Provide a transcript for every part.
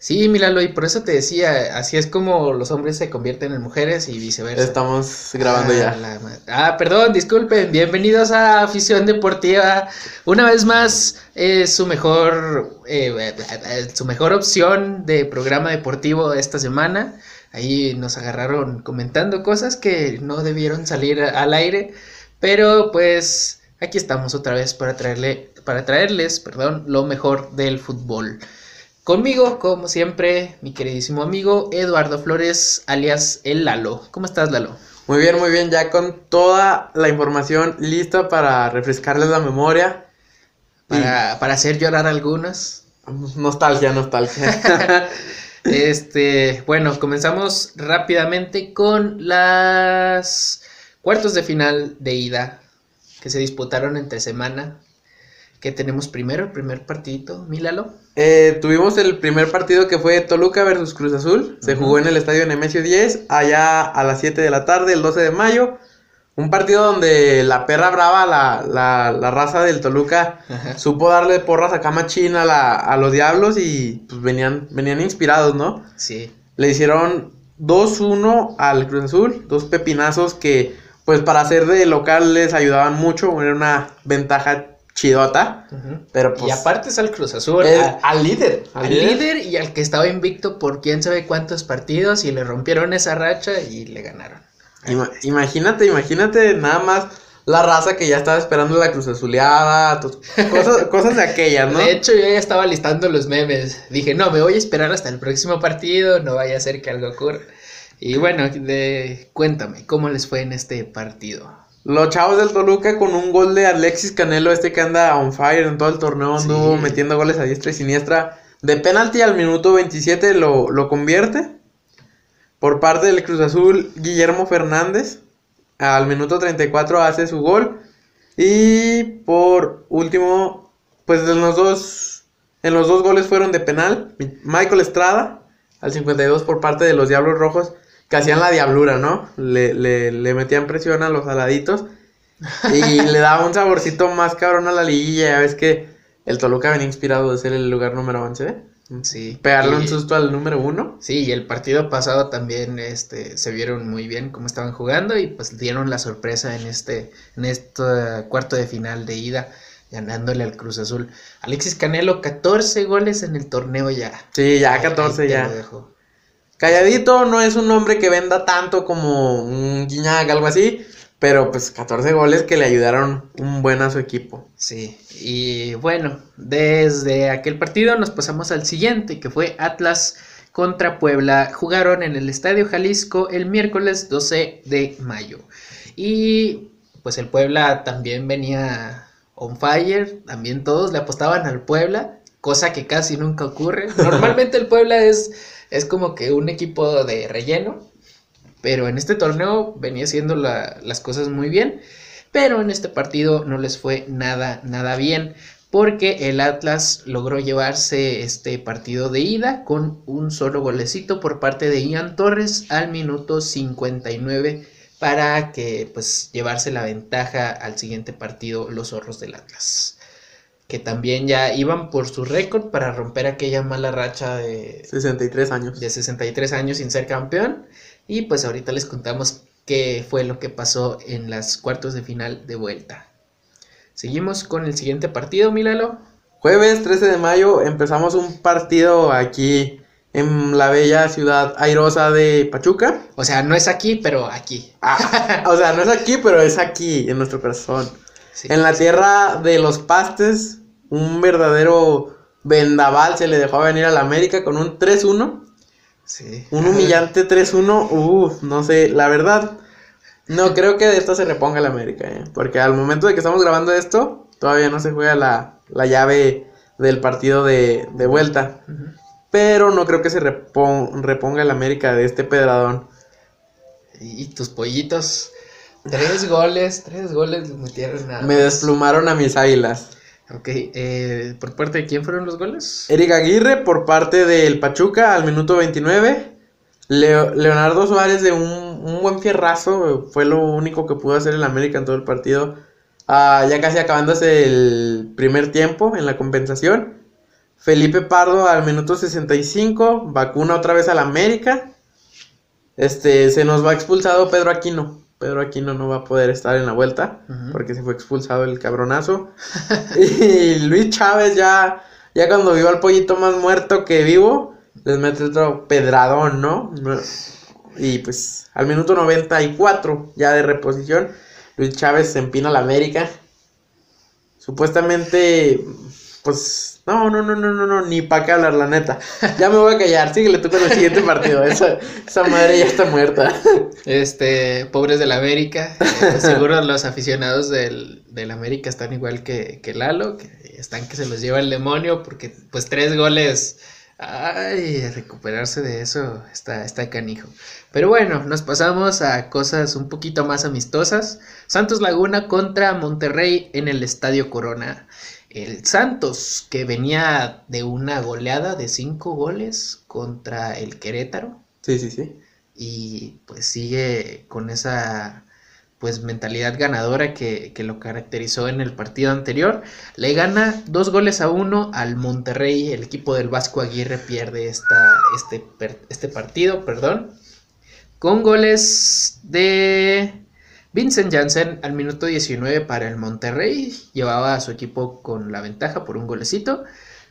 Sí, míralo, y por eso te decía, así es como los hombres se convierten en mujeres y viceversa. Estamos grabando ah, ya. ah, perdón, disculpen, bienvenidos a Afición Deportiva. Una vez más, es su mejor, eh, su mejor opción de programa deportivo esta semana. Ahí nos agarraron comentando cosas que no debieron salir al aire, pero pues aquí estamos otra vez para traerle, para traerles, perdón, lo mejor del fútbol. Conmigo, como siempre, mi queridísimo amigo Eduardo Flores, alias el Lalo. ¿Cómo estás, Lalo? Muy bien, muy bien, ya con toda la información lista para refrescarles la memoria. Para, para hacer llorar algunas. Nostalgia, nostalgia. este, bueno, comenzamos rápidamente con las cuartos de final de ida que se disputaron entre semana. ¿Qué tenemos primero? El primer partidito, Milalo. Eh, tuvimos el primer partido que fue Toluca versus Cruz Azul. Se jugó en el estadio Nemesio 10, allá a las 7 de la tarde, el 12 de mayo. Un partido donde la perra brava, la, la, raza del Toluca, supo darle porras a cama china a, los diablos y pues venían, venían inspirados, ¿no? Sí. Le hicieron 2-1 al Cruz Azul, dos pepinazos que, pues para ser de local les ayudaban mucho, era una ventaja chidota. pero pues, y aparte es al Cruz Azul. al líder. Al, líder. y al que estaba invicto por quién sabe cuántos partidos y le rompieron esa racha y le ganaron. imagínate, imagínate nada más la raza que ya estaba esperando la Cruz Azuleada, cosas, cosas de aquellas, ¿no? De hecho, yo ya estaba listando los memes. Dije, no, me voy a esperar hasta el próximo partido, no vaya a ser que algo ocurra. Y bueno, de, cuéntame, ¿cómo les fue en este partido? Los chavos del Toluca con un gol de Alexis Canelo, este que anda on fire en todo el torneo, anduvo metiendo goles a diestra y siniestra. De penalti al minuto 27 lo, lo convierte. Por parte del Cruz Azul, Guillermo Fernández. Al minuto 34 hace su gol. Y por último, pues en los dos, en los dos goles fueron de penal. Michael Estrada, al 52 por parte de los Diablos Rojos que hacían la diablura, ¿no? Le, le, le metían presión a los saladitos y le daba un saborcito más cabrón a la liguilla. Ya ves que el Toluca venía inspirado de ser el lugar número 11. Sí. Pegarle un susto al número uno. Sí, y el partido pasado también este, se vieron muy bien cómo estaban jugando y pues dieron la sorpresa en este, en este cuarto de final de ida, ganándole al Cruz Azul. Alexis Canelo, 14 goles en el torneo ya. Sí, ya 14 ya. Calladito no es un hombre que venda tanto como un Guiñac, algo así. Pero pues 14 goles que le ayudaron un buen a su equipo. Sí, y bueno, desde aquel partido nos pasamos al siguiente, que fue Atlas contra Puebla. Jugaron en el Estadio Jalisco el miércoles 12 de mayo. Y pues el Puebla también venía on fire, también todos le apostaban al Puebla, cosa que casi nunca ocurre. Normalmente el Puebla es es como que un equipo de relleno, pero en este torneo venía haciendo las cosas muy bien, pero en este partido no les fue nada, nada bien, porque el Atlas logró llevarse este partido de ida con un solo golecito por parte de Ian Torres al minuto 59 para que pues llevarse la ventaja al siguiente partido los zorros del Atlas que también ya iban por su récord para romper aquella mala racha de 63 años. De 63 años sin ser campeón. Y pues ahorita les contamos qué fue lo que pasó en las cuartos de final de vuelta. Seguimos con el siguiente partido, Milalo. Jueves 13 de mayo empezamos un partido aquí en la bella ciudad airosa de Pachuca. O sea, no es aquí, pero aquí. Ah, o sea, no es aquí, pero es aquí, en nuestro corazón. en la tierra de los pastes, un verdadero vendaval se le dejó venir a la América con un 3-1. Sí. Un humillante 3-1. Uf, no sé, la verdad. No creo que de esto se reponga la América, ¿eh? porque al momento de que estamos grabando esto, todavía no se juega la, llave del partido de, vuelta. Pero no creo que se reponga el América de este pedradón. Y tus pollitos, tres goles, tres goles metieron nada. Me desplumaron a mis águilas. Ok, eh, ¿por parte de quién fueron los goles? Eric Aguirre por parte del Pachuca al minuto 29. Leonardo Suárez de un, buen fierrazo, fue lo único que pudo hacer el América en todo el partido. Ah, ya casi acabándose el primer tiempo en la compensación. Felipe Pardo al minuto 65, vacuna otra vez al América. Este, se nos va expulsado Pedro Aquino. Pedro Aquino no va a poder estar en la vuelta porque se fue expulsado el cabronazo. y Luis Chávez ya, ya cuando vio al pollito más muerto que vivo, les mete otro pedradón, ¿no? Y pues al minuto 94 ya de reposición, Luis Chávez se empina a la América. Supuestamente, pues, no, no, no, no, no, no, ni para qué hablar, la neta. Ya me voy a callar, síguele tú con el siguiente partido. Esa, esa madre ya está muerta. Este, pobres del América. eh, seguro los aficionados del, del América están igual que, que Lalo, están que se los lleva el demonio, porque pues tres goles. Ay, recuperarse de eso está, está canijo. Pero bueno, nos pasamos a cosas un poquito más amistosas. Santos Laguna contra Monterrey en el Estadio Corona. El Santos, que venía de una goleada de cinco goles contra el Querétaro Sí, sí, sí. y pues sigue con esa pues mentalidad ganadora que, que lo caracterizó en el partido anterior. Le gana dos goles a uno al Monterrey. El equipo del Vasco Aguirre pierde esta, este, este partido, perdón. Con goles de Vincent Janssen al minuto 19 para el Monterrey. Llevaba a su equipo con la ventaja por un golecito.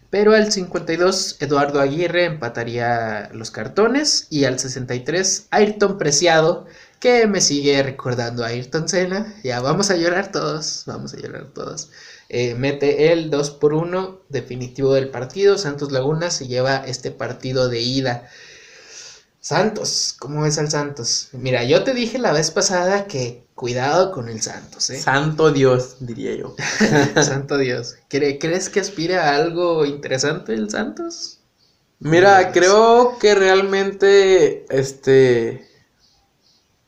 Pero al 52 Eduardo Aguirre empataría los cartones y al 63 Ayrton Preciado que me sigue recordando a Ayrton Senna. Ya vamos a llorar todos, vamos a llorar todos. Eh, mete el 2 por 1 definitivo del partido. Santos Laguna se lleva este partido de ida. Santos, ¿cómo ves al Santos? Mira, yo te dije la vez pasada que cuidado con el Santos, ¿eh? Santo Dios, diría yo. Santo Dios. ¿Cre- ¿Crees que aspira a algo interesante el Santos? Mira, creo que realmente este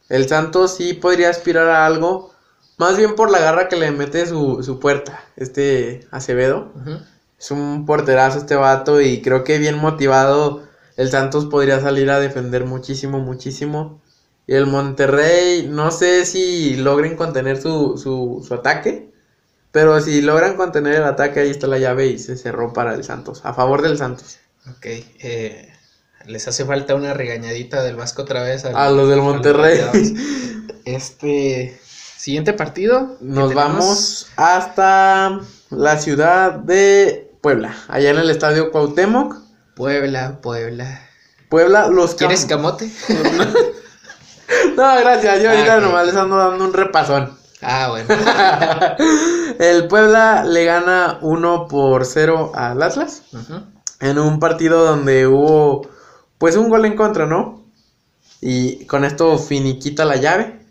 el Santos sí podría aspirar a algo, más bien por la garra que le mete su, su puerta, este Acevedo. Es un porterazo este vato y creo que bien motivado el Santos podría salir a defender muchísimo, muchísimo. Y el Monterrey, no sé si logren contener su, su, su ataque, pero si logran contener el ataque, ahí está la llave y se cerró para el Santos, a favor del Santos. Ok, eh, les hace falta una regañadita del Vasco otra vez. al- A los del los Monterrey. Este, siguiente partido. Nos tenemos- vamos hasta la ciudad de Puebla, allá en el estadio Cuauhtémoc. Puebla, Puebla. Puebla, los ¿Quieres cam- camote? No, gracias, yo ahorita Ah, nomás les ando dando un repasón. Ah, bueno. el Puebla le gana 1 por 0 al Atlas en un partido donde hubo pues un gol en contra, ¿no? Y con esto finiquita la llave.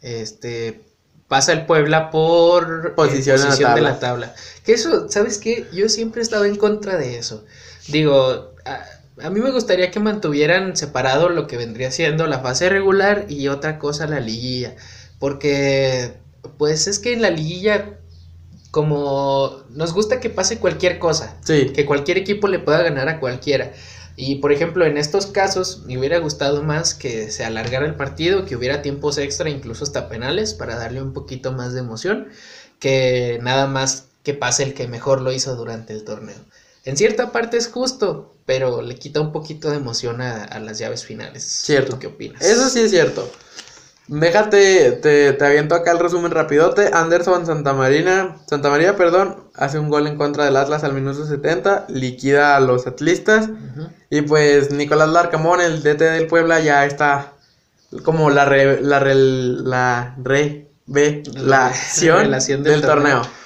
Este, pasa el Puebla por eh, Posición la de la tabla. Que eso, ¿sabes qué? Yo siempre he estado en contra de eso. Digo, a, a mí me gustaría que mantuvieran separado lo que vendría siendo la fase regular y otra cosa la liguilla. Porque, pues es que en la liguilla, como nos gusta que pase cualquier cosa, Sí. que cualquier equipo le pueda ganar a cualquiera. Y por ejemplo, en estos casos me hubiera gustado más que se alargara el partido, que hubiera tiempos extra, incluso hasta penales, para darle un poquito más de emoción, que nada más que pase el que mejor lo hizo durante el torneo. En cierta parte es justo, pero le quita un poquito de emoción a, a las llaves finales. Cierto. ¿Tú qué opinas? Eso sí es cierto. Déjate, te, te aviento acá el resumen rapidote. Anderson Santamarina, Santa María, perdón, hace un gol en contra del Atlas al minuto 70, liquida a los atlistas. Y pues Nicolás Larcamón, el DT del Puebla, ya está como la re, la re, la revelación Revelación del, del torneo. torneo.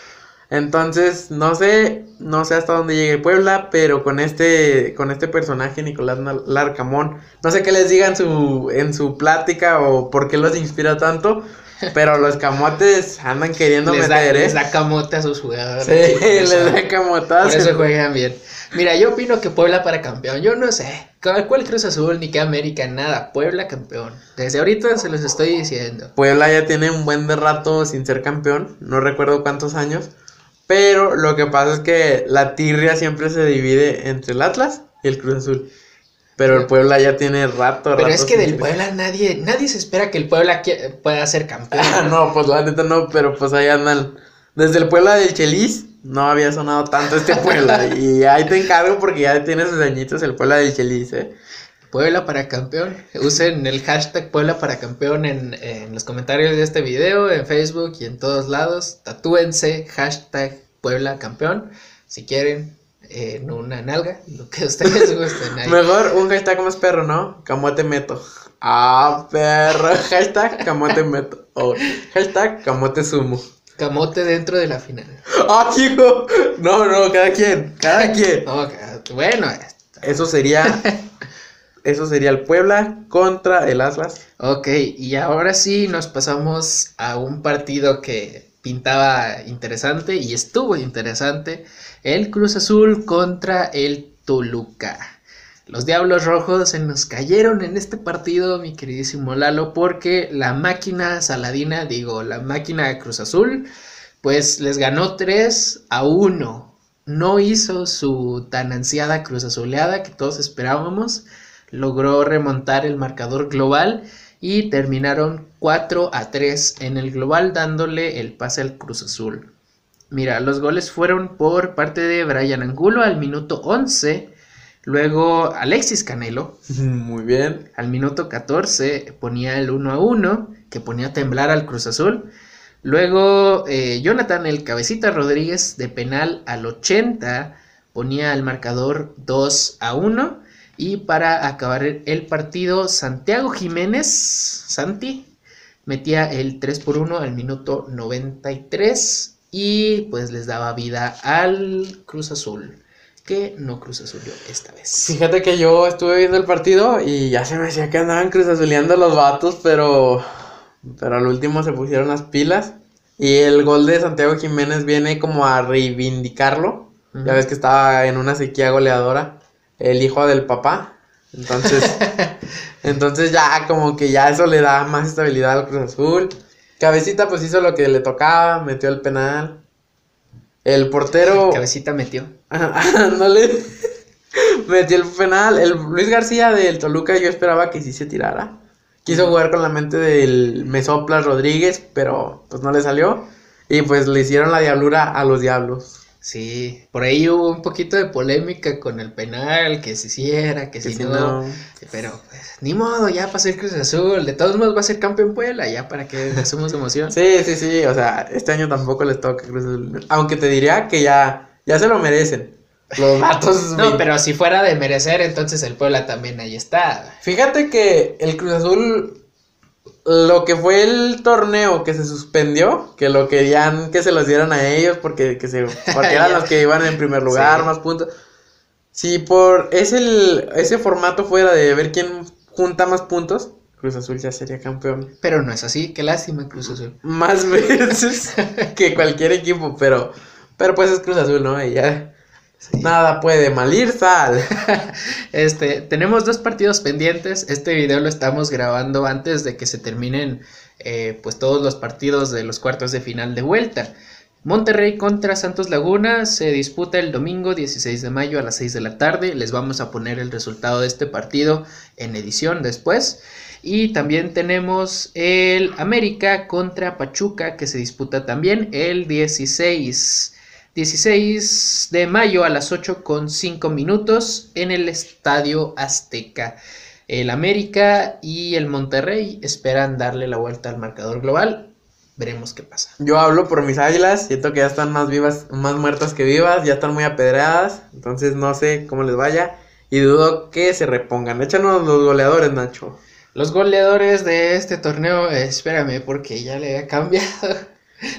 Entonces, no sé, no sé hasta dónde llegue Puebla, pero con este, con este personaje, Nicolás Larcamón, no sé qué les diga en su, en su plática o por qué los inspira tanto, pero los camotes andan queriendo Les da, meter, ¿eh? les da camote a sus jugadores. Sí, Por eso- les da Por camotazo. eso juegan bien. Mira, yo opino que Puebla para campeón. Yo no sé. ¿Cuál cuál Cruz Azul ni qué América? Nada. Puebla campeón. Desde ahorita se los estoy diciendo. Puebla ya tiene un buen de rato sin ser campeón, no recuerdo cuántos años, pero lo que pasa es que la tirria siempre se divide entre el Atlas y el Cruz Azul. Pero el Puebla ya tiene rato, Pero rato es que del Puebla nadie, nadie se espera que el Puebla pueda ser campeón. Ah, no, pues la neta no, pero pues ahí andan. Desde el Puebla del Chelis, no había sonado tanto este Puebla. y ahí te encargo porque ya tiene sus añitos el Puebla del Chelis, ¿eh? Puebla para campeón. Usen el hashtag Puebla para campeón en, en, los comentarios de este video, en Facebook y en todos lados. Tatúense hashtag Puebla campeón. Si quieren, en una nalga, lo que ustedes gusten. Ahí. Mejor un hashtag más perro, ¿no? Camote meto. Ah, perro. Hashtag camote meto. O hashtag camote sumo. Camote dentro de la final. Ah, hijo. No, no, cada quien. Cada quien. bueno. Eso sería. Eso sería el Puebla contra el Atlas. Ok, y ahora sí nos pasamos a un partido que pintaba interesante y estuvo interesante. El Cruz Azul contra el Toluca. Los Diablos Rojos se nos cayeron en este partido, mi queridísimo Lalo, porque la máquina Saladina, digo, la máquina Cruz Azul, pues les ganó 3 a 1. No hizo su tan ansiada Cruz Azuleada que todos esperábamos. Logró remontar el marcador global y terminaron 4 a 3 en el global dándole el pase al Cruz Azul. Mira, los goles fueron por parte de Brian Angulo al minuto 11 Luego Alexis Canelo. Muy bien. Al minuto 14 ponía el 1 a 1, que ponía a temblar al Cruz Azul. Luego eh, Jonathan el Cabecita Rodríguez de penal al 80 ponía el marcador 2 a 1. Y para acabar el partido, Santiago Jiménez, Santi, metía el 3 por 1 al minuto 93 y pues les daba vida al Cruz Azul que no Cruz Azulió esta vez. Fíjate que yo estuve viendo el partido y ya se me decía que andaban Cruz Azuleando los vatos, pero, pero al último se pusieron las pilas. Y el gol de Santiago Jiménez viene como a reivindicarlo. Ya ves que estaba en una sequía goleadora, el hijo del papá. Entonces, entonces ya como que ya eso le da más estabilidad al Cruz Azul. Cabecita pues hizo lo que le tocaba, metió el penal. El portero. Cabecita metió. no le. metió el penal. El Luis García del Toluca, yo esperaba que sí se tirara. Quiso jugar con la mente del Mesoplas Rodríguez, pero pues no le salió. Y pues le hicieron la diablura a los diablos. Sí, por ahí hubo un poquito de polémica con el penal, que se hiciera, que, si, no, Pero pues, ni modo, ya para ser Cruz Azul. De todos modos va a ser campeón Puebla, ya para que sumos emoción. sí, sí, sí. O sea, este año tampoco les toca Cruz Azul. Aunque te diría que ya, ya se lo merecen. Los vatos. no, pero si fuera de merecer, entonces el Puebla también ahí está. Fíjate que el Cruz Azul lo que fue el torneo que se suspendió, que lo querían que se los dieran a ellos porque, que se, porque eran los que iban en primer lugar, más puntos. Si por ese, ese formato fuera de ver quién junta más puntos, Cruz Azul ya sería campeón. Pero no es así, qué lástima Cruz Azul. Más veces que cualquier equipo, pero, pero pues es Cruz Azul, ¿no? Y ya Nada puede malir sal. este, tenemos dos partidos pendientes. Este video lo estamos grabando antes de que se terminen eh, pues todos los partidos de los cuartos de final de vuelta. Monterrey contra Santos Laguna se disputa el domingo 16 de mayo a las 6 de la tarde. Les vamos a poner el resultado de este partido en edición después. Y también tenemos el América contra Pachuca que se disputa también el 16 16 de mayo a las 8 con 5 minutos en el Estadio Azteca. El América y el Monterrey esperan darle la vuelta al marcador global. Veremos qué pasa. Yo hablo por mis águilas, siento que ya están más vivas, más muertas que vivas, ya están muy apedreadas, entonces no sé cómo les vaya y dudo que se repongan. Échanos los goleadores, Nacho. Los goleadores de este torneo, espérame, porque ya le he cambiado.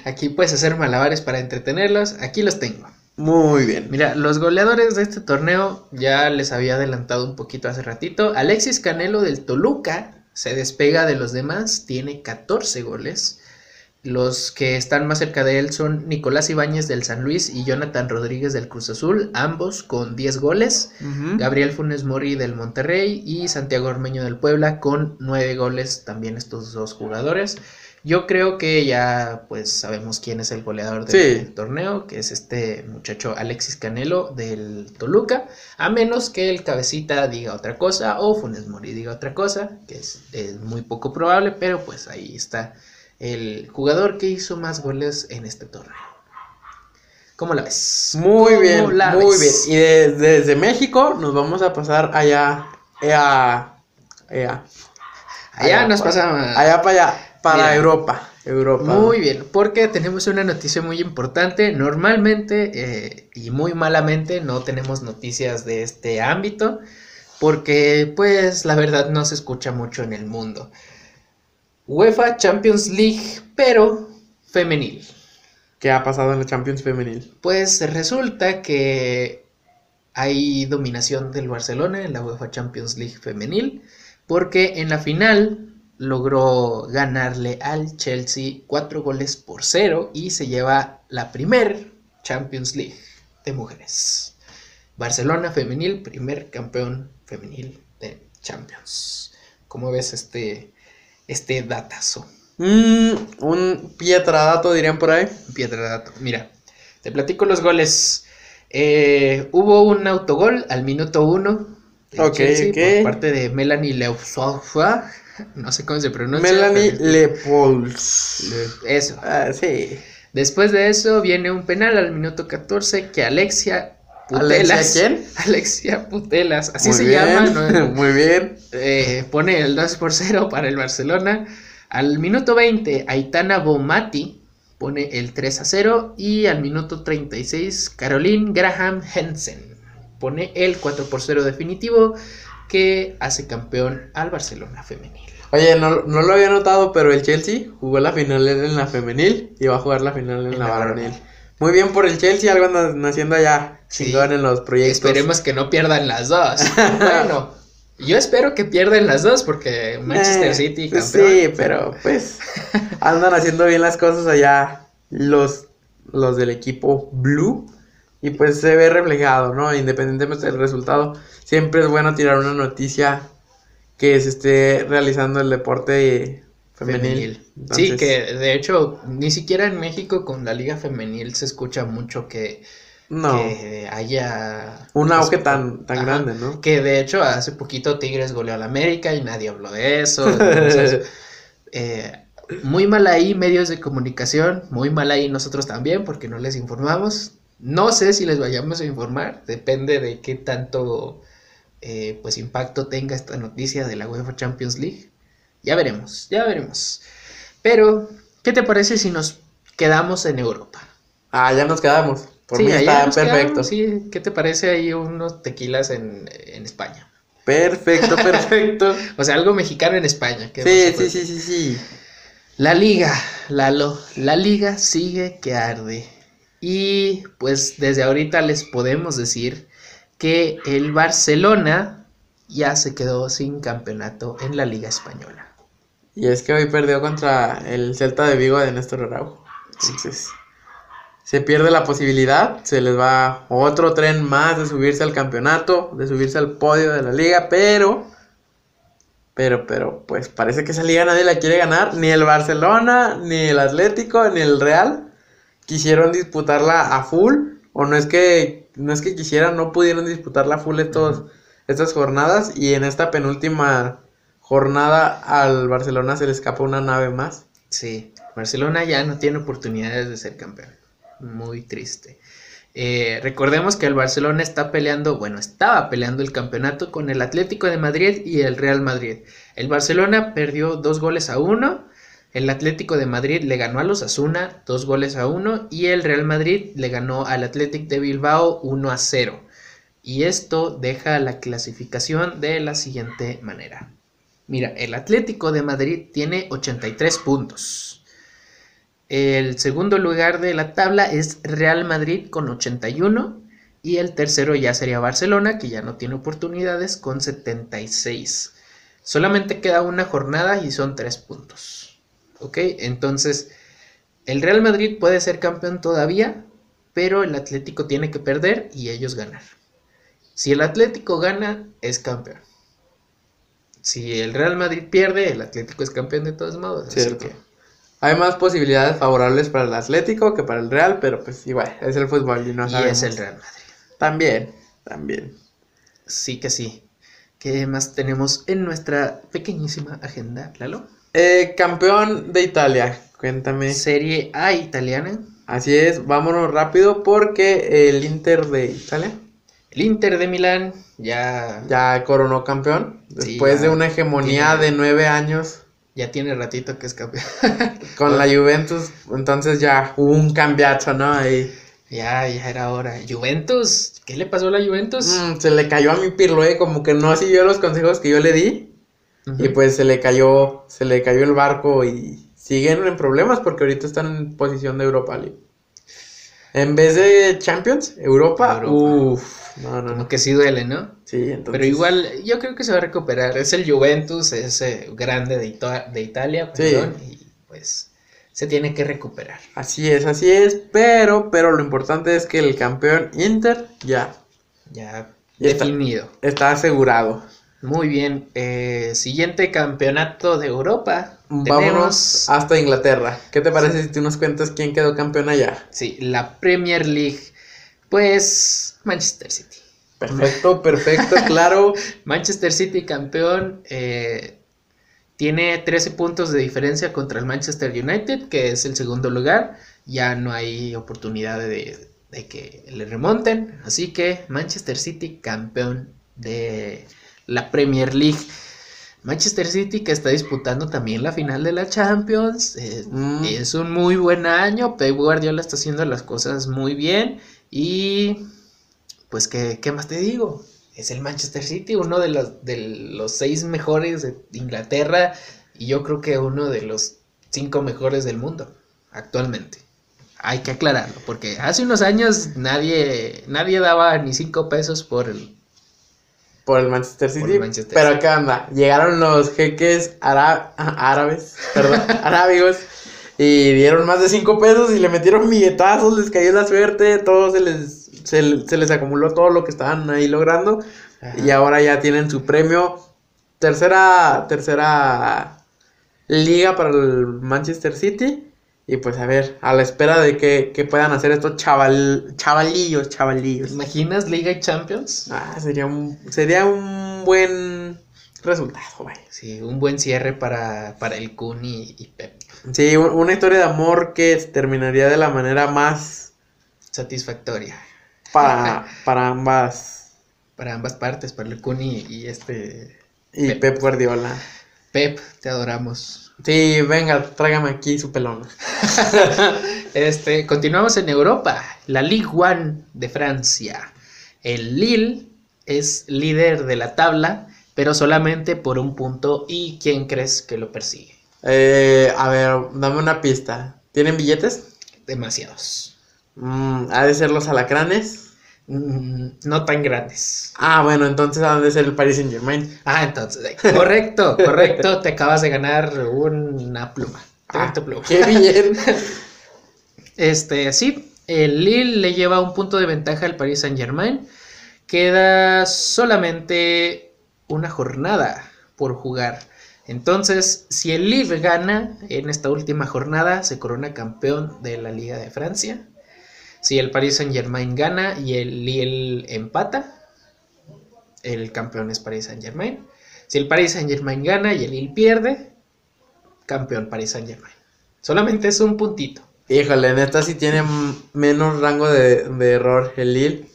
Aquí puedes hacer malabares para entretenerlos. Aquí los tengo. Muy bien. Mira, los goleadores de este torneo ya les había adelantado un poquito hace ratito. Alexis Canelo del Toluca se despega de los demás, tiene 14 goles. Los que están más cerca de él son Nicolás Ibáñez del San Luis y Jonathan Rodríguez del Cruz Azul, ambos con 10 goles. Gabriel Funes Mori del Monterrey y Santiago Ormeño del Puebla con 9 goles, también estos dos jugadores. Yo creo que ya pues sabemos quién es el goleador del torneo, que es este muchacho Alexis Canelo del Toluca, a menos que el cabecita diga otra cosa o Funes Mori diga otra cosa, que es, muy poco probable, pero pues ahí está el jugador que hizo más goles en este torneo. ¿Cómo la ves? Muy ¿Cómo bien, muy ves? bien. Y de- desde México nos vamos a pasar allá, allá, allá, Allá nos pa- pasamos. allá para allá, para Mira. Europa, Europa. Muy bien, porque tenemos una noticia muy importante. Normalmente eh, y muy malamente no tenemos noticias de este ámbito, porque pues la verdad no se escucha mucho en el mundo. UEFA Champions League, pero femenil. ¿Qué ha pasado en la Champions femenil? Pues resulta que hay dominación del Barcelona en la UEFA Champions League femenil, porque en la final logró ganarle al Chelsea cuatro goles por cero y se lleva la primer Champions League de mujeres. Barcelona femenil, primer campeón femenil de Champions. ¿Cómo ves este, este datazo? Mm, un pietradato dirían por ahí. Piedra dato. Mira, te platico los goles. Eh, hubo un autogol al minuto uno por parte de Melanie Leufshofer. No sé cómo se pronuncia. Melanie pero- Lepouls. Eso. Ah, sí. Después de eso viene un penal al minuto 14 que Alexia Putelas. ¿Alexia quién? Alexia Putelas, así Muy se bien, llama. ¿no? Muy bien. Eh, pone el 2 por 0 para el Barcelona. Al minuto 20, Aitana Bomati pone el 3 a 0. Y al minuto 36, Caroline Graham Hansen pone el 4 por 0 definitivo que hace campeón al Barcelona femenil. Oye, no, no lo había notado, pero el Chelsea jugó la final en la femenil y va a jugar la final en, En la la varonil. Muy bien por el Chelsea, algo andan haciendo allá Sí. chingón en los proyectos. Esperemos que no pierdan las dos. bueno, yo espero que pierdan las dos porque Manchester Eh, City pues campeón. Sí, pero pues andan haciendo bien las cosas allá los, los del equipo Blue. Y pues se ve reflejado, ¿no? Independientemente del resultado, siempre es bueno tirar una noticia que se esté realizando el deporte femenil. femenil. Entonces, Sí, que de hecho ni siquiera en México con la liga femenil se escucha mucho que, No, que haya un auge pues, tan, tan ajá, grande, ¿no? Que de hecho hace poquito Tigres goleó al América y nadie habló de eso. entonces, eh, muy mal ahí medios de comunicación, muy mal ahí nosotros también porque no les informamos. No sé si les vayamos a informar, depende de qué tanto eh, pues impacto tenga esta noticia de la UEFA Champions League. Ya veremos, ya veremos. Pero, ¿qué te parece si nos quedamos en Europa? Ah, ya nos quedamos. Por Sí, mí está perfecto. quedamos, sí. ¿Qué te parece ahí unos tequilas en, en España? Perfecto, perfecto. O sea, algo mexicano en España. ¿qué sí, sí, sí, sí, sí. La liga, Lalo, la liga sigue que arde. Y pues desde ahorita les podemos decir que el Barcelona ya se quedó sin campeonato en la liga española. Y es que hoy perdió contra el Celta de Vigo de Néstor Araujo. Entonces, se pierde la posibilidad, se les va otro tren más de subirse al campeonato, de subirse al podio de la liga, pero, pero, pero, pues parece que esa liga nadie la quiere ganar, ni el Barcelona, ni el Atlético, ni el Real quisieron disputarla a full, o no es que, no es que quisieran, no pudieron disputarla a full estos, estas jornadas, y en esta penúltima jornada al Barcelona se le escapa una nave más. Sí, Barcelona ya no tiene oportunidades de ser campeón. Muy triste. Eh, recordemos que el Barcelona está peleando, bueno, estaba peleando el campeonato con el Atlético de Madrid y el Real Madrid. El Barcelona perdió dos goles a uno. El Atlético de Madrid le ganó a los Asuna dos goles a uno. Y el Real Madrid le ganó al Atlético de Bilbao 1 a 0. Y esto deja la clasificación de la siguiente manera. Mira, el Atlético de Madrid tiene 83 puntos. El segundo lugar de la tabla es Real Madrid con 81 y el tercero ya sería Barcelona que ya no tiene oportunidades con 76. Solamente queda una jornada y son 3 puntos. ¿Ok? Entonces, el Real Madrid puede ser campeón todavía, pero el Atlético tiene que perder y ellos ganar. Si el Atlético gana, es campeón. Si el Real Madrid pierde, el Atlético es campeón de todos modos. así Cierto. que- Hay más posibilidades favorables para el Atlético que para el Real, pero pues igual, es el fútbol y no y sabemos. es el Real Madrid. También, también. Sí que sí. ¿Qué más tenemos en nuestra pequeñísima agenda, Lalo? Eh, campeón de Italia, cuéntame. Serie A italiana. Así es, vámonos rápido porque el Inter de Italia. El Inter de Milán ya... Ya coronó campeón. Después de una hegemonía de nueve años. Ya tiene ratito que es campeón. con la Juventus, entonces ya hubo un cambiazo, ¿no? Ahí. Ya, ya era hora. Juventus, ¿qué le pasó a la Juventus? Mm, se le cayó a mi Pirloé, como que no siguió los consejos que yo le di. Y pues se le cayó, se le cayó el barco y siguen en problemas porque ahorita están en posición de Europa League. En vez de Champions, Europa, uff, no, no, Como que sí duele, ¿no? Sí, entonces. Pero igual, yo creo que se va a recuperar. Es el Juventus, es grande de, de Italia, perdón, y pues se tiene que recuperar. Así es, así es, pero, pero lo importante es que el campeón Inter ya. Ya, definido. está asegurado. Muy bien. Eh, siguiente campeonato de Europa. Vámonos hasta Inglaterra. ¿Qué te parece si tú nos cuentas quién quedó campeón allá? Sí, la Premier League. Pues Manchester City. Perfecto, perfecto, claro. Manchester City campeón. Eh, tiene 13 puntos de diferencia contra el Manchester United, que es el segundo lugar. Ya no hay oportunidad de, de que le remonten. Así que Manchester City campeón de la Premier League. Manchester City que está disputando también la final de la Champions. Eh, mm. Es un muy buen año. Pep Guardiola está haciendo las cosas muy bien. Y pues, ¿qué, qué más te digo? Es el Manchester City, uno de los, de los seis mejores de Inglaterra. Y yo creo que uno de los cinco mejores del mundo actualmente. Hay que aclararlo, porque hace unos años nadie, nadie daba ni cinco pesos por el, por el Manchester City. pero ¿qué anda? Llegaron los jeques árabes, perdón, arábigos. Y dieron más de 5 pesos y le metieron billetazos, les cayó la suerte, todo se les, se, les acumuló todo lo que estaban ahí logrando. Y ahora ya tienen su premio. Tercera, tercera liga para el Manchester City. Y pues a ver, a la espera de que, puedan hacer estos chaval, chavalillos, chavalillos. imaginas Liga y Champions? Ah, sería un, sería un buen resultado, vaya. Sí, un buen cierre para, para el Kun y, Pep. Sí, una historia de amor que terminaría de la manera más satisfactoria. Para, para ambas. Para ambas partes, para el Kun y, este. Y Pep Guardiola. Pep, te adoramos. Sí, venga, tráigame aquí su pelón. este, continuamos en Europa, la Ligue 1 de Francia. El Lille es líder de la tabla, pero solamente por un punto. ¿Y quién crees que lo persigue? Eh, a ver, dame una pista. ¿Tienen billetes? Demasiados. Mm, ¿Ha de ser los alacranes? Mm, no tan grandes. Ah, bueno, entonces ha de ser el Paris Saint Germain. Ah, entonces, correcto, correcto, te acabas de ganar una pluma. Ah, pluma. Qué bien. Este, sí, el Lille le lleva un punto de ventaja al Paris Saint Germain. Queda solamente una jornada por jugar. Entonces, si el Lille gana en esta última jornada, se corona campeón de la Liga de Francia. Si el Paris Saint Germain gana y el Lille empata, el campeón es Paris Saint Germain. Si el Paris Saint Germain gana y el Lille pierde, campeón Paris Saint Germain. Solamente es un puntito. Híjole, en esta sí tiene menos rango de, error el Lille.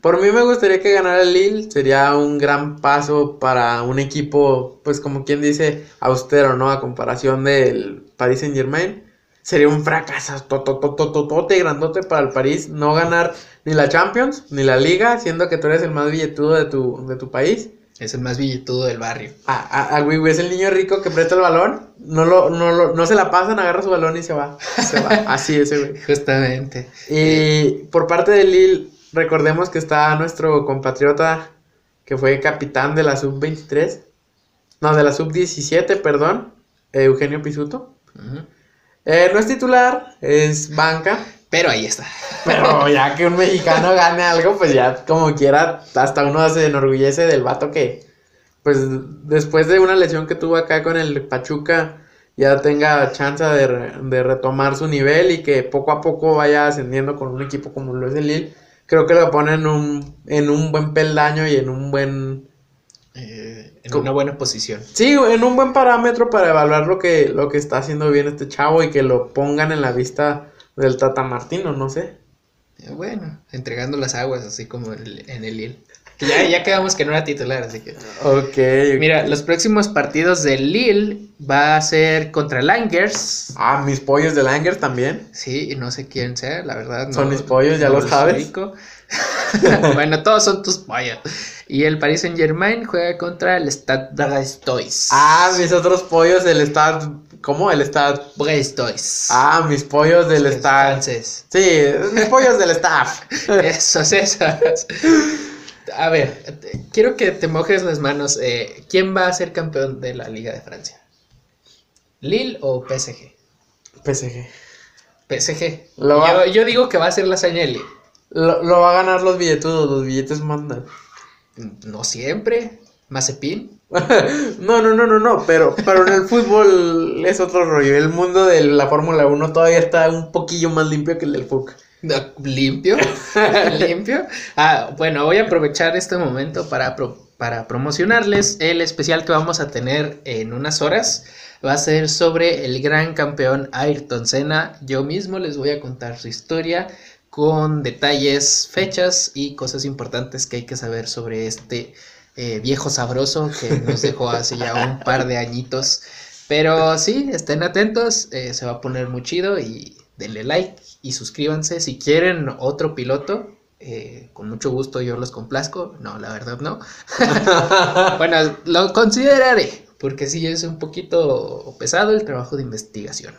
Por mí me gustaría que ganara el Lille, sería un gran paso para un equipo, pues como quien dice, austero, ¿no? A comparación del Paris Saint Germain sería un fracaso tototototote grandote para el París no ganar ni la Champions ni la Liga, siendo que tú eres el más billetudo de tu, de tu país. Es el más billetudo del barrio. Ah, ah, ah güey, es el niño rico que presta el balón, no lo, no lo, no se la pasan, agarra su balón y se va. Se va. Así es, güey. Justamente. Y por parte de Lille, recordemos que está nuestro compatriota que fue capitán de la sub-23. No, de la sub-17, perdón. Eugenio Pisuto. Eh, no es titular, es banca. Pero ahí está. Pero ya que un mexicano gane algo, pues ya como quiera, hasta uno se enorgullece del vato que, pues después de una lesión que tuvo acá con el Pachuca, ya tenga chance de, retomar su nivel y que poco a poco vaya ascendiendo con un equipo como lo es el Lille. Creo que lo pone en un, en un buen peldaño y en un buen eh, en una buena posición. Sí, en un buen parámetro para evaluar lo que, lo que está haciendo bien este chavo y que lo pongan en la vista del Tata Martino, no sé. Eh, Bueno, entregando las aguas, así como en el, en el Lille. Ya, ya quedamos que no era titular, así que. Ok. Mira, los próximos partidos del Lille va a ser contra Langers. Ah, mis pollos de Langer también. Sí, y no sé quién sea, la verdad. No, Son mis pollos, ya no lo sabes. bueno, todos son tus pollos. Y el Paris Saint Germain juega contra el Stade Brestois. Ah, mis otros pollos del Estado. ¿Cómo? El Estado. Brestois. Ah, mis pollos del francés. Sí, mis pollos del staff. Esos, esos. A ver, te- quiero que te mojes las manos. eh, ¿Quién va a ser campeón de la Liga de Francia? ¿Lille o PSG? PSG. PSG. Lo va- Yo, yo digo que va a ser la hazaña de Lille. Lo, lo va a ganar los billetudos, los billetes mandan. No siempre. Mazepin. No, no, no, no, no, pero, pero en el fútbol es otro rollo. El mundo de la Fórmula 1 todavía está un poquillo más limpio que el del FUC. Limpio. limpio. Ah, bueno, voy a aprovechar este momento para, pro- para promocionarles el especial que vamos a tener en unas horas. Va a ser sobre el gran campeón Ayrton Senna. Yo mismo les voy a contar su historia con detalles, fechas y cosas importantes que hay que saber sobre este eh, viejo sabroso que nos dejó hace ya un par de añitos. Pero sí, estén atentos, eh, se va a poner muy chido y denle like y suscríbanse. Si quieren otro piloto, eh, con mucho gusto yo los complazco. No, la verdad no. bueno, lo consideraré, porque sí es un poquito pesado el trabajo de investigación.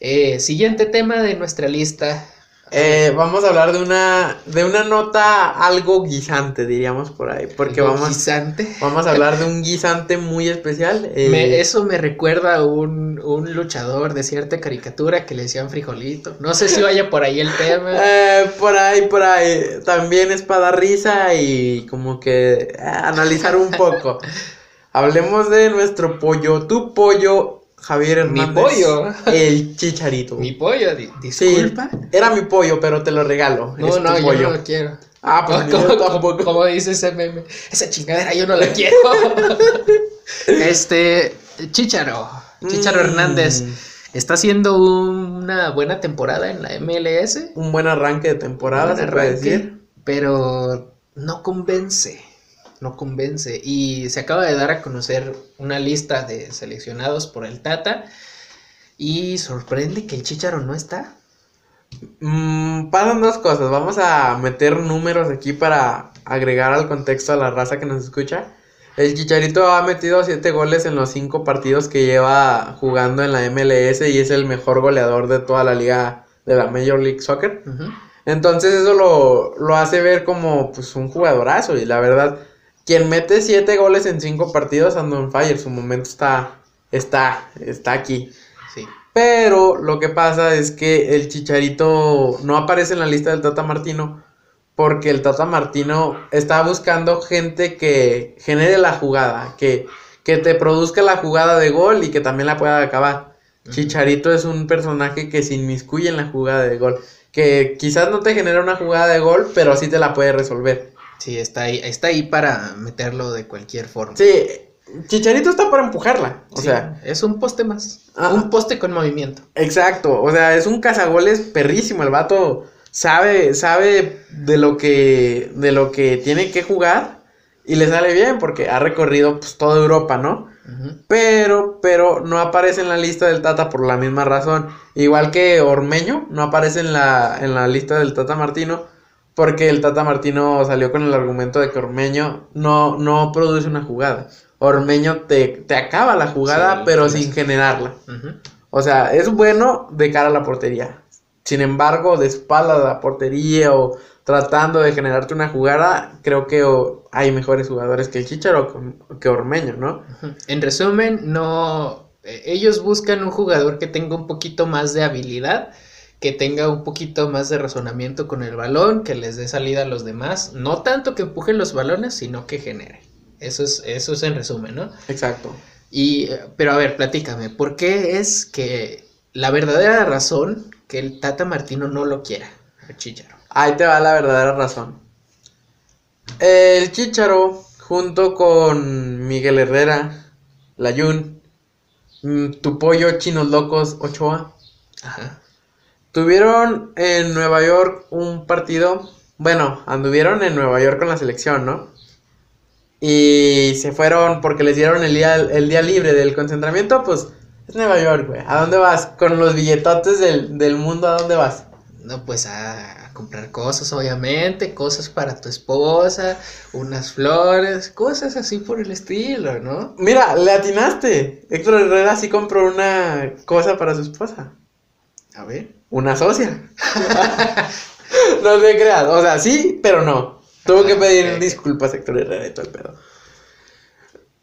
Eh, siguiente tema de nuestra lista. Eh, vamos a hablar de una, de una nota algo guisante, diríamos por ahí, porque vamos, guisante. vamos a hablar de un guisante muy especial. eh, Me- eso me recuerda a un, un luchador de cierta caricatura que le decían frijolito. No sé si vaya por ahí el tema. eh, por ahí, por ahí, también es para dar risa y como que eh, analizar un poco. Hablemos de nuestro pollo, tu pollo, Javier Mi Hernández. pollo. El chicharito. Mi pollo, di- Sí, disculpa. era mi pollo, pero te lo regalo. No, es tu no, yo pollo. no lo quiero. Ah, pues como, yo como- tampoco. como dice ese meme, esa chingadera yo no la quiero. este, Chicharo, Chicharo Mm. Hernández, está haciendo una buena temporada en la MLS. Un buen arranque de temporada, se puede arranque, decir. Pero no convence, no convence. Y se acaba de dar a conocer una lista de seleccionados por el Tata. Y sorprende que el Chicharo no está. Mm, pasan dos cosas. Vamos a meter números aquí para agregar al contexto a la raza que nos escucha. El Chicharito ha metido 7 goles en los 5 partidos que lleva jugando en la MLS y es el mejor goleador de toda la liga de la Major League Soccer. Entonces eso lo, lo hace ver como pues un jugadorazo y la verdad, quien mete 7 goles en 5 partidos ando on fire, su momento está, está, está aquí. Sí. Pero lo que pasa es que el Chicharito no aparece en la lista del Tata Martino porque el Tata Martino está buscando gente que genere la jugada, que, que te produzca la jugada de gol y que también la pueda acabar. Chicharito es un personaje que se inmiscuye en la jugada de gol, que quizás no te genera una jugada de gol, pero sí te la puede resolver. Sí, está ahí, está ahí para meterlo de cualquier forma. Sí, Chicharito está para empujarla, o Sí, sea, es un poste más. Ah. Un poste con movimiento. Exacto, o sea, es un cazagoles perrísimo, el vato sabe, sabe de lo que, de lo que tiene que jugar y le sale bien porque ha recorrido pues toda Europa, ¿no? Pero, pero no aparece en la lista del Tata por la misma razón. Igual que Ormeño, no aparece en la, en la lista del Tata Martino. Porque el Tata Martino salió con el argumento de que Ormeño no, no produce una jugada. Ormeño te, te acaba la jugada, Sí, pero sin generarla. O sea, es bueno de cara a la portería. Sin embargo, de espalda a la portería o tratando de generarte una jugada, creo que hay mejores jugadores que el Chicharo que- que Ormeño, ¿no? En resumen, no. eh, Ellos buscan un jugador que tenga un poquito más de habilidad, que tenga un poquito más de razonamiento con el balón, que les dé salida a los demás. No tanto que empujen los balones, sino que genere. Eso es, eso es en resumen, ¿no? Exacto. Y, eh, pero a ver, platícame, ¿por qué es que la verdadera razón que el Tata Martino no lo quiera, a Chicharo? Ahí te va la verdadera razón. El Chicharo, junto con Miguel Herrera, Layun, mm, tu pollo chinos locos Ochoa, Ajá. Tuvieron en Nueva York un partido. Bueno, anduvieron en Nueva York con la selección, ¿no? Y se fueron porque les dieron el día, el día libre del concentramiento, pues es Nueva York, güey. ¿A dónde vas? Con los billetotes del, del mundo, ¿a dónde vas? No, pues a, a comprar cosas, obviamente, cosas para tu esposa, unas flores, cosas así por el estilo, ¿no? Mira, le atinaste. Héctor Herrera sí compró una cosa para su esposa. A ver. Una socia. no te creas. O sea, sí, pero no. Tuvo que Ah, pedir disculpas Héctor Herrera y todo el pedo.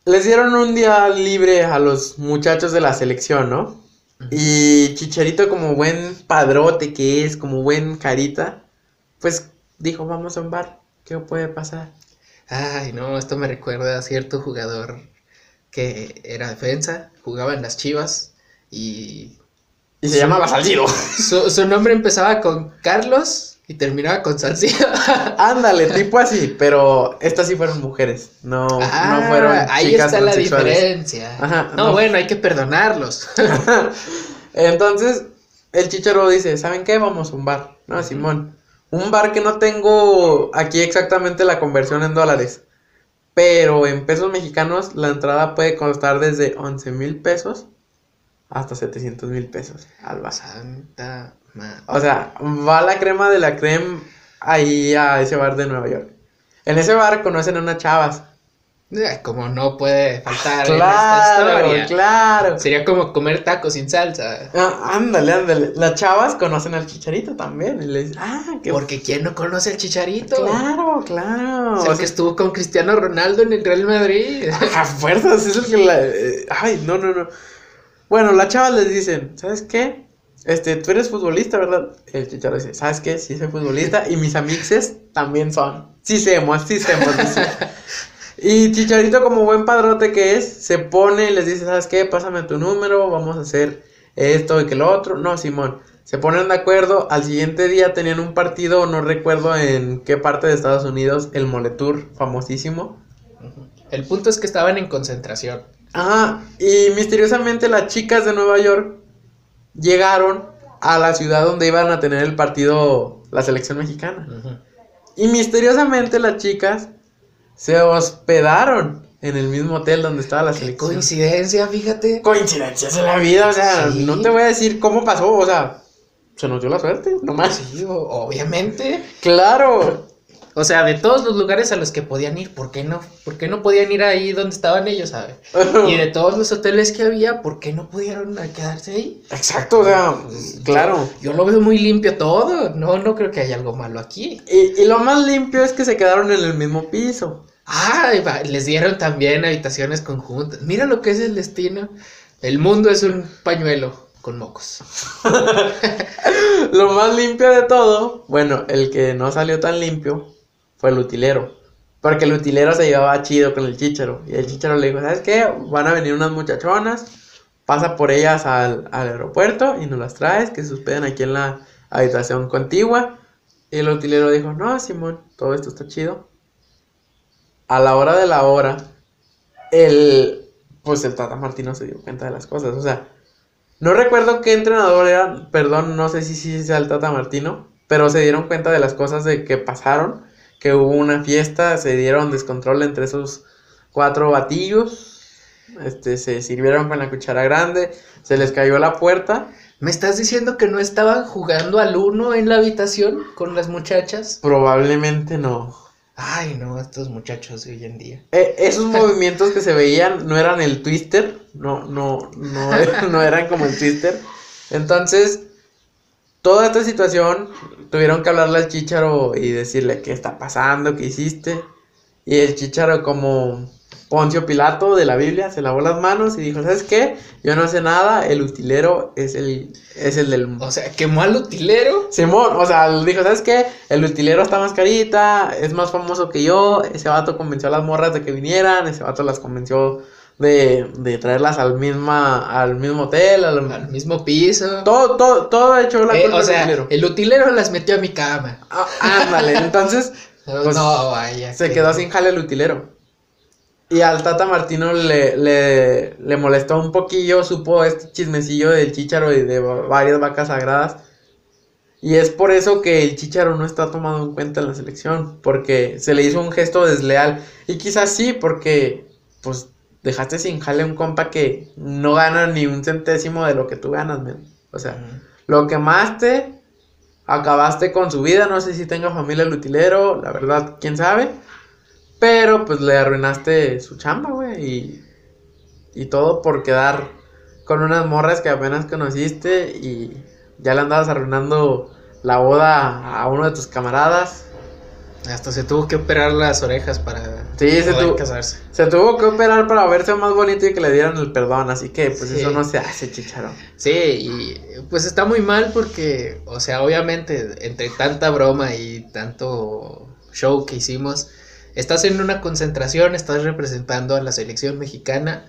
Les dieron un día libre a los muchachos de la selección, ¿no? Y Chicharito, como buen padrote que es, como buen carita, pues dijo, vamos a un bar. ¿Qué puede pasar? Ay, no, esto me recuerda a cierto jugador que era defensa, jugaba en las Chivas y Y se llamaba Salcido. su, su nombre empezaba con Carlos y terminaba con Salcido. Ándale, tipo así, pero estas sí fueron mujeres, no, Ah, no fueron ahí chicas está la diferencia. Ajá, no, no. bueno, hay que perdonarlos. Entonces, el chicharo dice, ¿saben qué? Vamos a un bar, ¿no, Simón? Un bar que no tengo aquí exactamente la conversión en dólares, pero en pesos mexicanos la entrada puede costar desde 11 mil pesos hasta 700 mil pesos al bar. Santa madre. O sea, va la crema de la crema ahí a ese bar de Nueva York. En ese bar conocen a unas chavas. Ay, Como no puede faltar en esta Claro, historia. claro. Sería como comer tacos sin salsa. Ah, ándale, ándale. Las chavas conocen al chicharito también. Y ah, qué Porque ¿quién no conoce al Chicharito? Claro, claro. O que estuvo con Cristiano Ronaldo en el Real Madrid. a fuerzas, es el que la. eh, ay, no, no, no. Bueno, las chavas les dicen, ¿sabes qué? Este, tú eres futbolista, ¿verdad? El chicharro dice, ¿sabes qué? Sí, soy futbolista. Y mis amixes también son. Sí, semos, sí, semos. dice. Y Chicharito, como buen padrote que es, se pone y les dice, ¿sabes qué? Pásame tu número, vamos a hacer esto y que lo otro. No, Simón. Se ponen de acuerdo. Al siguiente día tenían un partido, no recuerdo en qué parte de Estados Unidos, el Moletour, famosísimo. El punto es que estaban en concentración. Ajá, y misteriosamente las chicas de Nueva York llegaron a la ciudad donde iban a tener el partido la selección mexicana. Y misteriosamente las chicas se hospedaron en el mismo hotel donde estaba la selección. coincidencia, fíjate. Coincidencias en la vida, o sea, Sí. no te voy a decir cómo pasó, o sea, se nos dio la suerte, nomás. Sí, obviamente. Claro. O sea, de todos los lugares a los que podían ir, ¿por qué no? ¿Por qué no podían ir ahí donde estaban ellos, sabe? Y de todos los hoteles que había, ¿por qué no pudieron quedarse ahí? Exacto, o sea, claro. Yo lo veo muy limpio todo. No, no creo que haya algo malo aquí. Y, y lo más limpio es que se quedaron en el mismo piso. Ah, les dieron también habitaciones conjuntas. Mira lo que es el destino. El mundo es un pañuelo con mocos. Lo más limpio de todo, bueno, el que no salió tan limpio fue el utilero. Porque el utilero se llevaba chido con el chicharo. Y el chicharo le dijo, ¿sabes qué? Van a venir unas muchachonas, pasa por ellas al, al aeropuerto y nos las traes, que se hospeden aquí en la habitación contigua. Y el utilero dijo, no, Simón, todo esto está chido. A la hora de la hora, el, pues el Tata Martino se dio cuenta de las cosas. O sea, no recuerdo qué entrenador era, perdón, no sé si sí sea el Tata Martino, pero se dieron cuenta de las cosas de que pasaron, que hubo una fiesta, se dieron descontrol entre esos cuatro batillos, este, se sirvieron con la cuchara grande, se les cayó la puerta, ¿Me estás diciendo que no estaban jugando al uno en la habitación con las muchachas? probablemente no. Ay, no, estos muchachos de hoy en día. Eh, esos movimientos que se veían no eran el twister, no, no, no, no eran como el twister. Entonces, toda esta situación tuvieron que hablarle al chicharo y decirle qué está pasando, qué hiciste. Y el chicharo como Poncio Pilato de la Biblia se lavó las manos y dijo, ¿sabes qué? Yo no sé nada, el utilero es el, es el del... O sea, quemó al utilero. Simón, o sea, dijo, ¿sabes qué? El utilero está más carita, es más famoso que yo, ese vato convenció a las morras de que vinieran, ese vato las convenció de, de traerlas al misma, al mismo hotel, al, Al mismo piso. todo, todo, todo ha hecho la Eh, culpa o sea, utilero. el utilero las metió a mi cama. Ah, ándale, entonces Pues, no, vaya. se que- quedó sin jale el utilero. Y al Tata Martino le, le, le molestó un poquillo, supo este chismecillo del chícharo y de va- varias vacas sagradas. Y es por eso que el Chicharo no está tomado en cuenta en la selección, porque se le hizo un gesto desleal. Y quizás sí, porque pues dejaste sin jale a un compa que no gana ni un centésimo de lo que tú ganas, men. O sea, lo quemaste, acabaste con su vida, no sé si tenga familia el utilero, la verdad, quién sabe. Pero pues le arruinaste su chamba, güey, y, y todo por quedar con unas morras que apenas conociste y ya le andabas arruinando la boda a uno de tus camaradas. Hasta se tuvo que operar las orejas para Sí, se tuvo, casarse. se tuvo que operar para verse más bonito y que le dieran el perdón, así que pues Sí. eso no se hace, chicharo. Sí, y pues está muy mal porque, o sea, obviamente entre tanta broma y tanto show que hicimos, estás en una concentración, estás representando a la selección mexicana.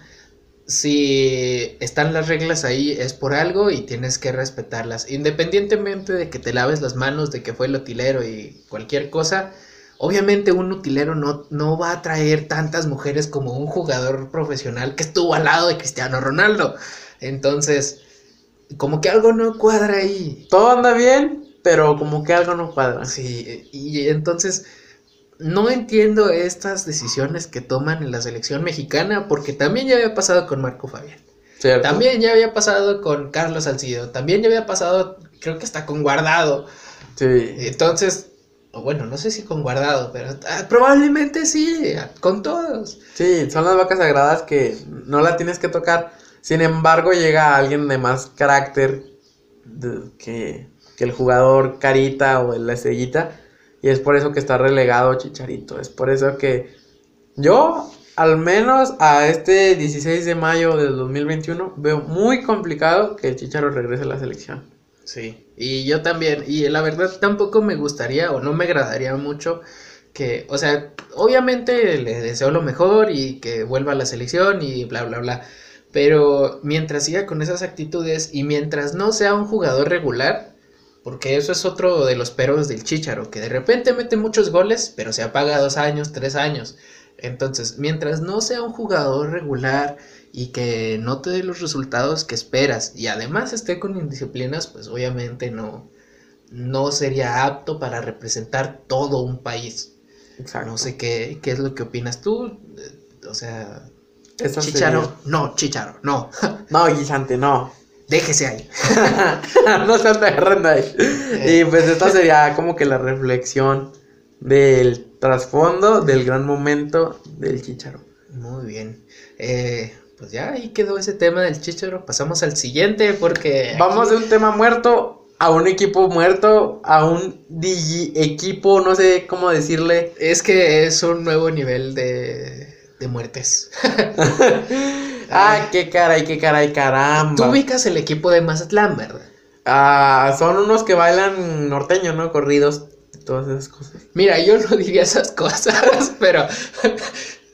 Si están las reglas ahí es por algo y tienes que respetarlas. Independientemente de que te laves las manos, de que fue el utilero y cualquier cosa, obviamente un utilero no, no va a traer tantas mujeres como un jugador profesional que estuvo al lado de Cristiano Ronaldo. Entonces, como que algo no cuadra ahí. Todo anda bien, pero como que algo no cuadra. Sí, y entonces no entiendo estas decisiones que toman en la selección mexicana porque también ya había pasado con Marco Fabián. ¿Cierto? También ya había pasado con Carlos Salcido. También ya había pasado, creo que hasta con Guardado. Sí. Entonces, o bueno, no sé si con Guardado, pero ah, probablemente sí, con todos. Sí, son las vacas sagradas que no la tienes que tocar. Sin embargo, llega alguien de más carácter de- que, que el jugador carita o la estrellita. Y es por eso que está relegado Chicharito. Es por eso que yo, al menos a este 16 de mayo del 2021, veo muy complicado que el Chicharo regrese a la selección. Sí, y yo también, y la verdad tampoco me gustaría o no me agradaría mucho que, o sea, obviamente le deseo lo mejor y que vuelva a la selección y bla, bla, bla, pero mientras siga con esas actitudes y mientras no sea un jugador regular, porque eso es otro de los peros del Chícharo, que de repente mete muchos goles, pero se apaga dos años, tres años. Entonces, mientras no sea un jugador regular y que no te dé los resultados que esperas y además esté con indisciplinas, pues obviamente no, no sería apto para representar todo un país. Exacto. No sé qué, qué es lo que opinas tú. eh, O sea, Esa Chicharo, sería- no, Chicharo, no. No, guisante, no. Déjese ahí. no se anda agarrando ahí. Y pues esta sería como que la reflexión del trasfondo del gran momento del Chicharo. Muy bien. Eh, pues ya ahí quedó ese tema del Chicharo. Pasamos al siguiente porque... Vamos de un tema muerto a un equipo muerto, a un digi equipo, no sé cómo decirle. Es que es un nuevo nivel de, de muertes. Ay, qué caray, qué caray, Tú caramba. ubicas el equipo de Mazatlán, ¿verdad? Ah, son unos que bailan norteño, ¿no? Corridos, todas esas cosas. Mira, yo no diría esas cosas, pero,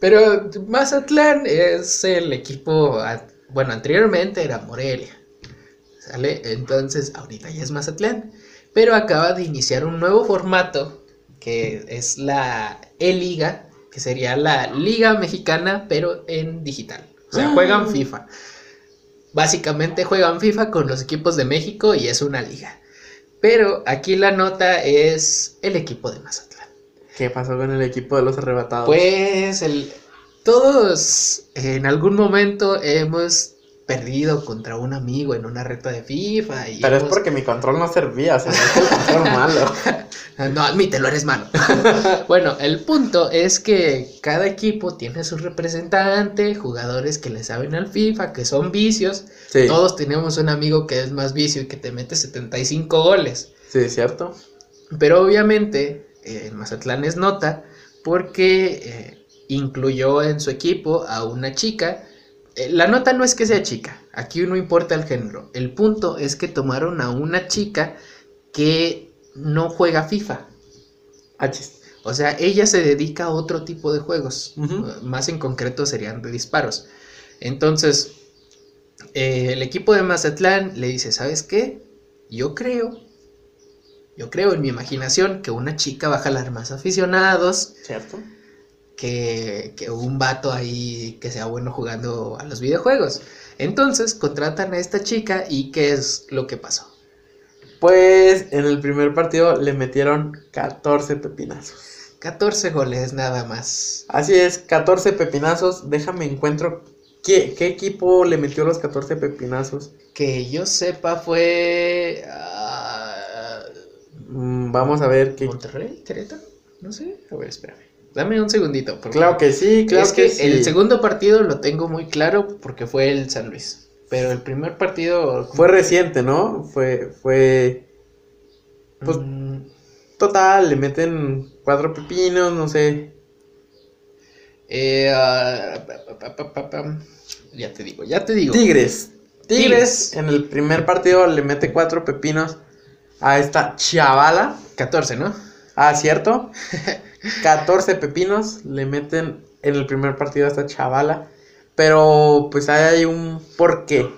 pero Mazatlán es el equipo, bueno, anteriormente era Morelia, ¿sale? Entonces, ahorita ya es Mazatlán, pero acaba de iniciar un nuevo formato que es la E-Liga, que sería la Liga Mexicana, pero en digital. O sea, juegan FIFA. Básicamente juegan FIFA con los equipos de México y es una liga. Pero aquí la nota es el equipo de Mazatlán. ¿Qué pasó con el equipo de los arrebatados? Pues el, todos en algún momento hemos perdido contra un amigo en una reta de FIFA. Y Pero es porque mi control no servía, o sea, no es control malo. No, admítelo, eres malo. bueno, el punto es que cada equipo tiene su representante, jugadores que le saben al FIFA, que son vicios. Sí, Todos tenemos un amigo que es más vicio y que te mete 75 goles. sí, es cierto. Pero obviamente eh, el Mazatlán es nota porque eh, incluyó en su equipo a una chica. Eh, la nota no es que sea chica, aquí no importa el género. El punto es que tomaron a una chica que no juega FIFA. Hachis. O sea, ella se dedica a otro tipo de juegos. Eh, Más en concreto serían de disparos. Entonces, eh, el equipo de Mazatlán le dice, ¿sabes qué? Yo creo, yo creo en mi imaginación que una chica va a jalar más aficionados ¿Cierto? Que, que un vato ahí que sea bueno jugando a los videojuegos. Entonces, contratan a esta chica y ¿qué es lo que pasó? Pues en el primer partido le metieron 14 pepinazos. 14 goles nada más. Así es, 14 pepinazos. Déjame encuentro qué, qué equipo le metió los 14 pepinazos. Que yo sepa fue... Uh, vamos a ver qué... ¿Monterrey? ¿Querétaro? No sé. A ver, espérame. Dame un segundito. Claro que sí, claro es que, el segundo partido lo tengo muy claro porque fue el San Luis. Pero el primer partido. Fue reciente, ¿no? Fue. fue pues. Mm. Total, le meten cuatro pepinos, no sé. Eh, ah, ya te digo, ya te digo. Tigres. Tigres. En el primer partido le mete cuatro pepinos a esta chavala. 14, ¿no? Ah, ¿cierto? 14 pepinos le meten en el primer partido a esta chavala. Pero pues hay un porqué.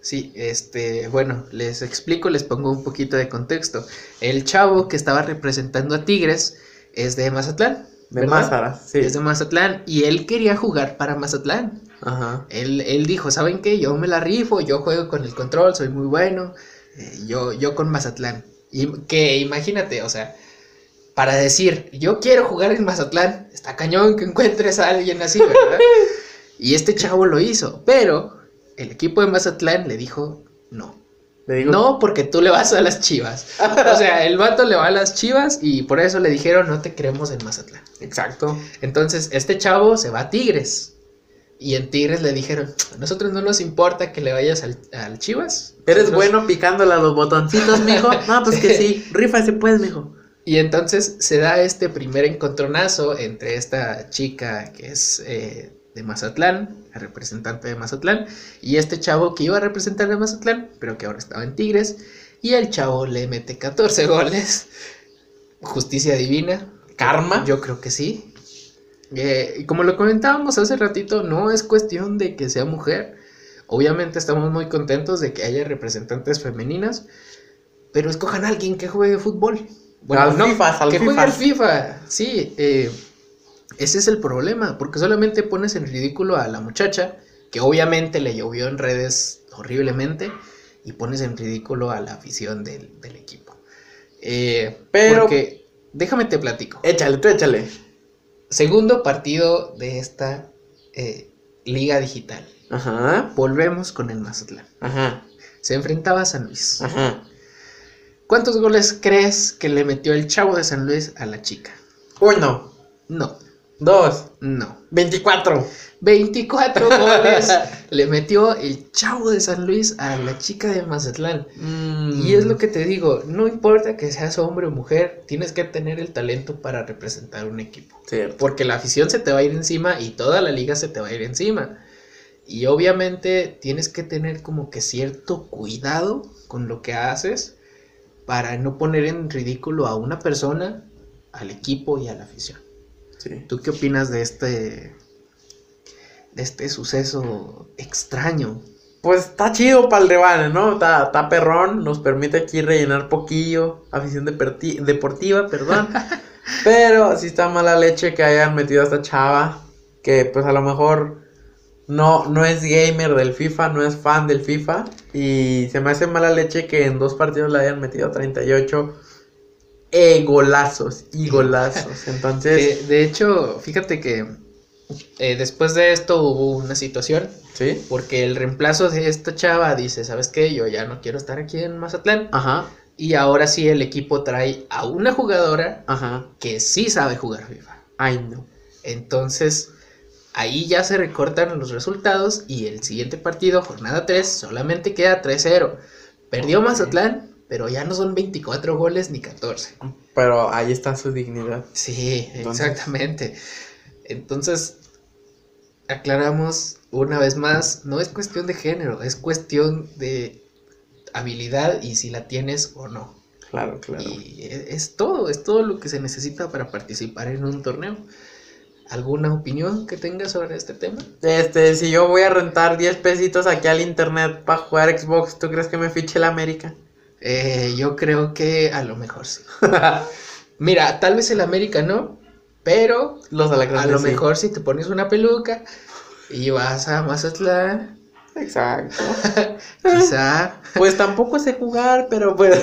Sí, este, bueno, les explico, les pongo un poquito de contexto. El chavo que estaba representando a Tigres es de Mazatlán. De Mazatlán, sí. Es de Mazatlán y él quería jugar para Mazatlán. Ajá. Él, él dijo, ¿saben qué? Yo me la rifo, yo juego con el control, soy muy bueno. Eh, yo, yo con Mazatlán. Y que imagínate, o sea, para decir, yo quiero jugar en Mazatlán, está cañón que encuentres a alguien así, ¿verdad? y este chavo lo hizo, pero el equipo de Mazatlán le dijo, no. Le digo, no, porque tú le vas a las chivas. o sea, el vato le va a las chivas y por eso le dijeron, no te queremos en Mazatlán. Exacto. Entonces, este chavo se va a Tigres. Y en Tigres le dijeron, a nosotros no nos importa que le vayas al, Chivas. Eres bueno picándole a los botoncitos, mijo. No, pues que sí, rífase pues, mijo. Y entonces se da este primer encontronazo entre esta chica que es eh, de Mazatlán, la representante de Mazatlán, y este chavo que iba a representar a Mazatlán, pero que ahora estaba en Tigres, y el chavo le mete 14 goles. Justicia divina. Karma. Yo creo que sí. Eh, y como lo comentábamos hace ratito, no es cuestión de que sea mujer. Obviamente estamos muy contentos de que haya representantes femeninas, pero escojan a alguien que juegue fútbol. Bueno, al FIFA, al que FIFA. al FIFA, sí. Eh, ese es el problema, porque solamente pones en ridículo a la muchacha, que obviamente le llovió en redes horriblemente, y pones en ridículo a la afición del, equipo. Eh, Pero, porque, déjame te platico. Échale, tú échale. Segundo partido de esta eh, liga digital. Ajá. Volvemos con el Mazatlán. Ajá. Se enfrentaba a San Luis. Ajá. ¿Cuántos goles crees que le metió el chavo de San Luis a la chica? Uno. No. Dos. No. 24. 24 goles le metió el chavo de San Luis a la chica de Mazatlán. Mm. Y es lo que te digo, no importa que seas hombre o mujer, tienes que tener el talento para representar un equipo. Cierto. Porque la afición se te va a ir encima y toda la liga se te va a ir encima. Y obviamente tienes que tener como que cierto cuidado con lo que haces para no poner en ridículo a una persona, al equipo y a la afición. ¿Tú qué opinas de este de este suceso extraño? Pues está chido para el rebane, ¿no? Está, perrón, nos permite aquí rellenar poquillo, afición deportiva, perdón. Pero sí está mala leche que hayan metido a esta chava, que pues a lo mejor no, no es gamer del FIFA, no es fan del FIFA. Y se me hace mala leche que en dos partidos le hayan metido 38 e golazos y golazos. Entonces. de hecho, fíjate que eh, después de esto hubo una situación. Sí. Porque el reemplazo de esta chava dice: ¿Sabes qué? Yo ya no quiero estar aquí en Mazatlán. Ajá. Y ahora sí el equipo trae a una jugadora Ajá. que sí sabe jugar FIFA. Ay, no. Entonces Ahí ya se recortan los resultados y el siguiente partido, jornada 3, solamente queda 3-0. Perdió Mazatlán, pero ya no son 24 goles ni 14. Pero ahí está su dignidad. Sí, exactamente. Entonces, aclaramos una vez más, no es cuestión de género, es cuestión de habilidad y si la tienes o no. Claro, claro. Y es todo, es todo lo que se necesita para participar en un torneo. ¿Alguna opinión que tengas sobre este tema? Este, si yo voy a rentar 10 pesitos aquí al internet para jugar Xbox, ¿tú crees que me fiche la América? Eh, yo creo que a lo mejor sí. Mira, tal vez el América no, pero Los a lo mejor si te pones una peluca y vas a Mazatlán, Exacto. Quizá. Pues tampoco sé jugar, pero pues.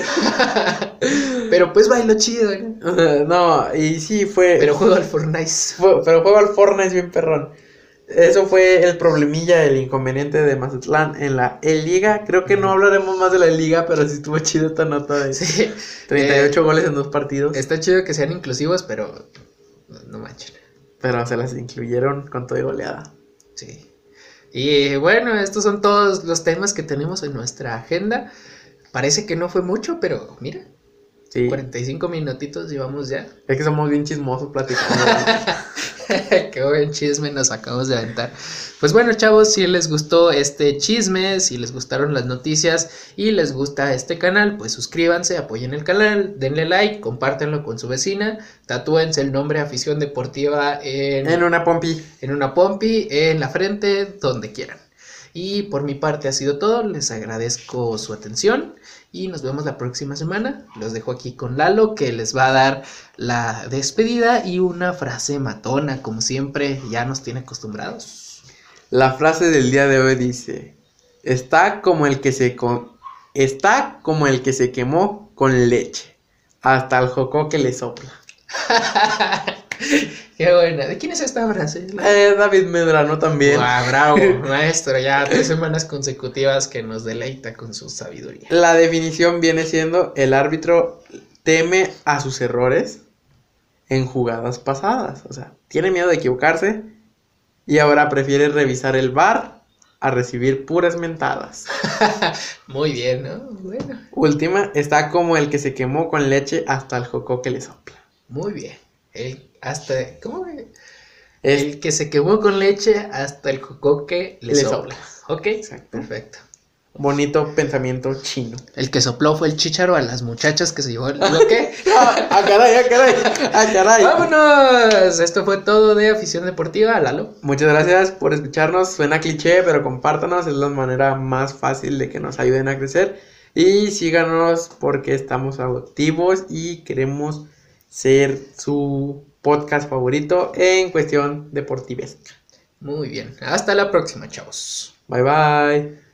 pero pues bailo chido, ¿no? no, y sí fue. Pero juego al Fortnite. Fue, pero juego al Fortnite bien perrón. Eso fue el problemilla, el inconveniente de Mazatlán en la E-Liga. Creo que no hablaremos más de la E-Liga, pero sí estuvo chido esta nota de Sí. 38 Eh, goles en dos partidos. Está chido que sean inclusivos, pero no, no manchen. Pero se las incluyeron con todo y goleada. Sí. Y bueno, estos son todos los temas que tenemos en nuestra agenda. Parece que no fue mucho, pero mira, Sí. 45 minutitos llevamos ya. Es que somos bien chismosos platicando. Qué buen chisme nos acabamos de aventar. Pues bueno, chavos, si les gustó este chisme, si les gustaron las noticias y les gusta este canal, pues suscríbanse, apoyen el canal, denle like, compártanlo con su vecina, tatúense el nombre Afición Deportiva en, en una pompi. en una pompi, en la frente, donde quieran. Y por mi parte ha sido todo, les agradezco su atención y nos vemos la próxima semana. Los dejo aquí con Lalo que les va a dar la despedida y una frase matona, como siempre ya nos tiene acostumbrados. La frase del día de hoy dice: Está como el que se con... está como el que se quemó con leche. Hasta el jocó que le sopla. Qué buena. ¿De quién es esta frase? Eh, David Medrano también. Guau, bravo, maestro, ya tres semanas consecutivas que nos deleita con su sabiduría. La definición viene siendo: el árbitro teme a sus errores en jugadas pasadas. O sea, tiene miedo de equivocarse y ahora prefiere revisar el bar a recibir puras mentadas. Muy bien, ¿no? Bueno, Última, está como el que se quemó con leche hasta el jocó que le sopla. muy bien. El, hasta, ¿cómo? El que se quemó con leche hasta el cocoque le, Le sopla. Ok, Exacto. perfecto. Bonito pensamiento chino. El que sopló fue el chicharo a las muchachas que se llevó el bloque. ¡Ah, ah, caray, ah, caray! ¡Ah, caray! ¡Vámonos! Esto fue todo de afición deportiva, Lalo. Muchas gracias por escucharnos. Suena cliché, pero compártanos. Es la manera más fácil de que nos ayuden a crecer. Y síganos porque estamos activos y queremos ser su podcast favorito en cuestión deportivesca. Muy bien. Hasta la próxima, chavos. Bye bye.